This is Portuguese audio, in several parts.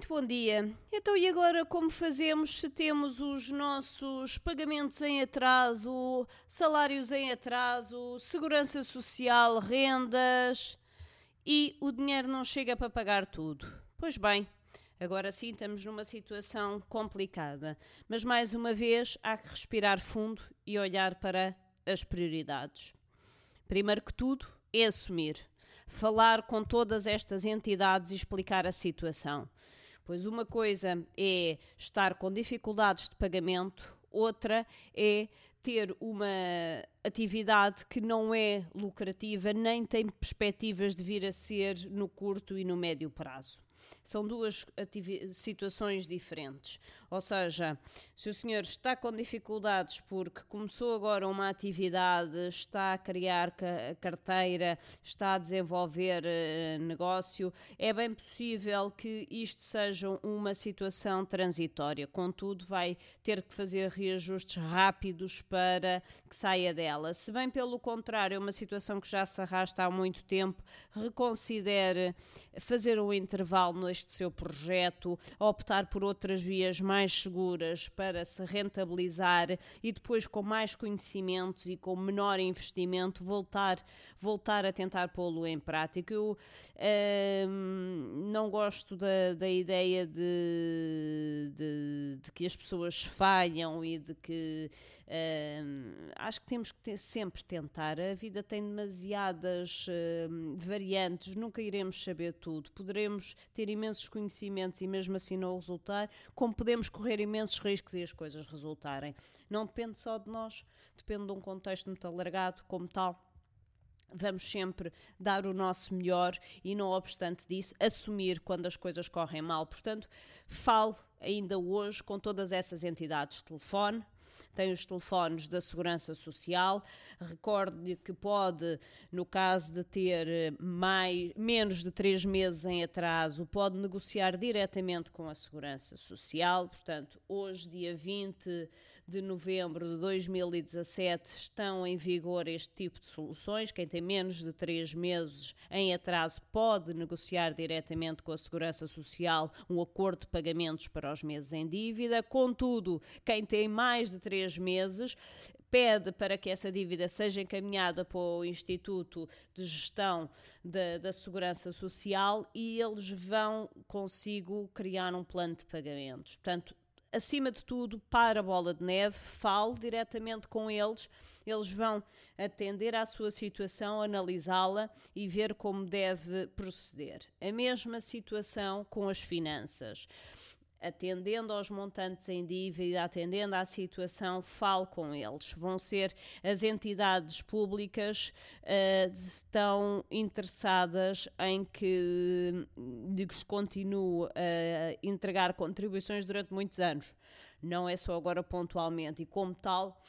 Muito bom dia. Então, e agora como fazemos se temos os nossos pagamentos em atraso, salários em atraso, segurança social, rendas e o dinheiro não chega para pagar tudo? Pois bem, agora sim estamos numa situação complicada, mas mais uma vez há que respirar fundo e olhar para as prioridades. Primeiro que tudo, é assumir falar com todas estas entidades e explicar a situação. Pois uma coisa é estar com dificuldades de pagamento, outra é ter uma atividade que não é lucrativa nem tem perspectivas de vir a ser no curto e no médio prazo. São duas situações diferentes. Ou seja, se o senhor está com dificuldades porque começou agora uma atividade, está a criar carteira, está a desenvolver uh, negócio, é bem possível que isto seja uma situação transitória. Contudo, vai ter que fazer reajustes rápidos para que saia dela. Se bem pelo contrário, é uma situação que já se arrasta há muito tempo, reconsidere fazer um intervalo neste seu projeto, optar por outras vias mais seguras para se rentabilizar e depois com mais conhecimentos e com menor investimento voltar, voltar a tentar pô-lo em prática. Eu uh, não gosto da, da ideia de, de, de, que as pessoas falham e de que uh, acho que temos que ter, sempre tentar. A vida tem demasiadas uh, variantes, nunca iremos saber tudo. Poderemos ter imensos conhecimentos e mesmo assim não resultar, como podemos correr imensos riscos e as coisas resultarem. Não depende só de nós, depende de um contexto muito alargado, como tal vamos sempre dar o nosso melhor e, não obstante disso, assumir quando as coisas correm mal. Portanto, fale ainda hoje com todas essas entidades de telefone tem os telefones da Segurança Social. Recorde que pode, no caso de ter eh, mais, menos de três meses em atraso, pode negociar diretamente com a Segurança Social. Portanto, hoje, dia 20 de novembro de 2017, estão em vigor este tipo de soluções. Quem tem menos de três meses em atraso pode negociar diretamente com a Segurança Social um acordo de pagamentos para os meses em dívida. Contudo, quem tem mais de três meses, pede para que essa dívida seja encaminhada para o Instituto de Gestão da, da Segurança Social e eles vão consigo criar um plano de pagamentos. Portanto, acima de tudo, para a bola de neve, fale diretamente com eles, eles vão atender à sua situação, analisá-la e ver como deve proceder. A mesma situação com as finanças atendendo aos montantes em dívida, atendendo à situação, fale com eles. Vão ser as entidades públicas uh, estão interessadas em que se continue a entregar contribuições durante muitos anos. Não é só agora pontualmente e como tal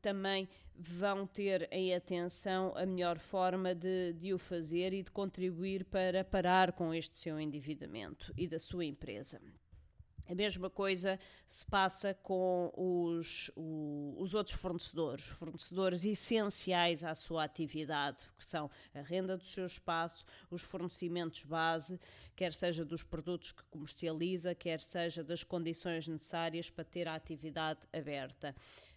também vão ter em atenção a melhor forma de, de, o fazer e de contribuir para parar com este seu endividamento e da sua empresa. A mesma coisa se passa com os, o, os outros fornecedores, fornecedores essenciais à sua atividade, que são a renda do seu espaço, os fornecimentos base, quer seja dos produtos que comercializa, quer seja das condições necessárias para ter a atividade aberta.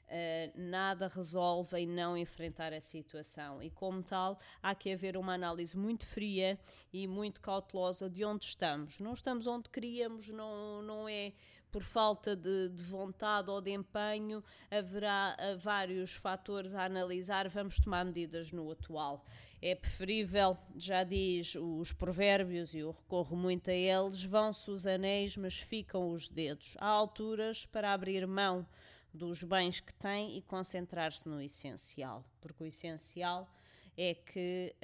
Uh, nada resolve em não enfrentar a situação e, como tal, há que haver uma análise muito fria e muito cautelosa de onde estamos. Não estamos onde queríamos, não, não é por falta de, de vontade ou de empenho, haverá uh, vários fatores a analisar, vamos tomar medidas no atual. É preferível, já diz os provérbios, e eu recorro muito a eles: vão-se os anéis, mas ficam os dedos. Há alturas para abrir mão dos bens que tem e concentrar-se no essencial, porque o essencial é que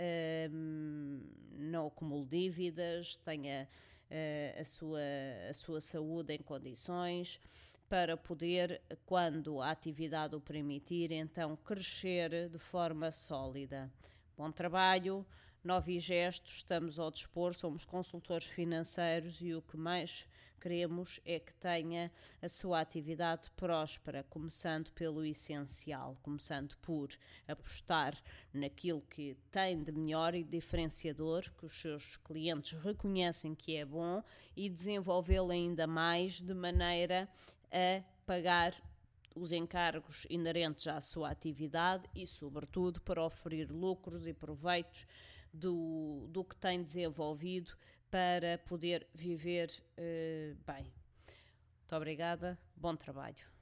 hum, não acumule dívidas, tenha uh, a, sua, a sua saúde em condições para poder, quando a atividade o permitir, então crescer de forma sólida. Bom trabalho, Novi Gesto, estamos ao dispor, somos consultores financeiros e o que mais queremos é que tenha a sua atividade próspera, começando pelo essencial, começando por apostar naquilo que tem de melhor e diferenciador, que os seus clientes reconhecem que é bom e desenvolvê-lo ainda mais de maneira a pagar os encargos inerentes à sua atividade e, sobretudo, para oferir lucros e proveitos do, do que tem desenvolvido para poder viver uh, bem. Muito obrigada, bom trabalho.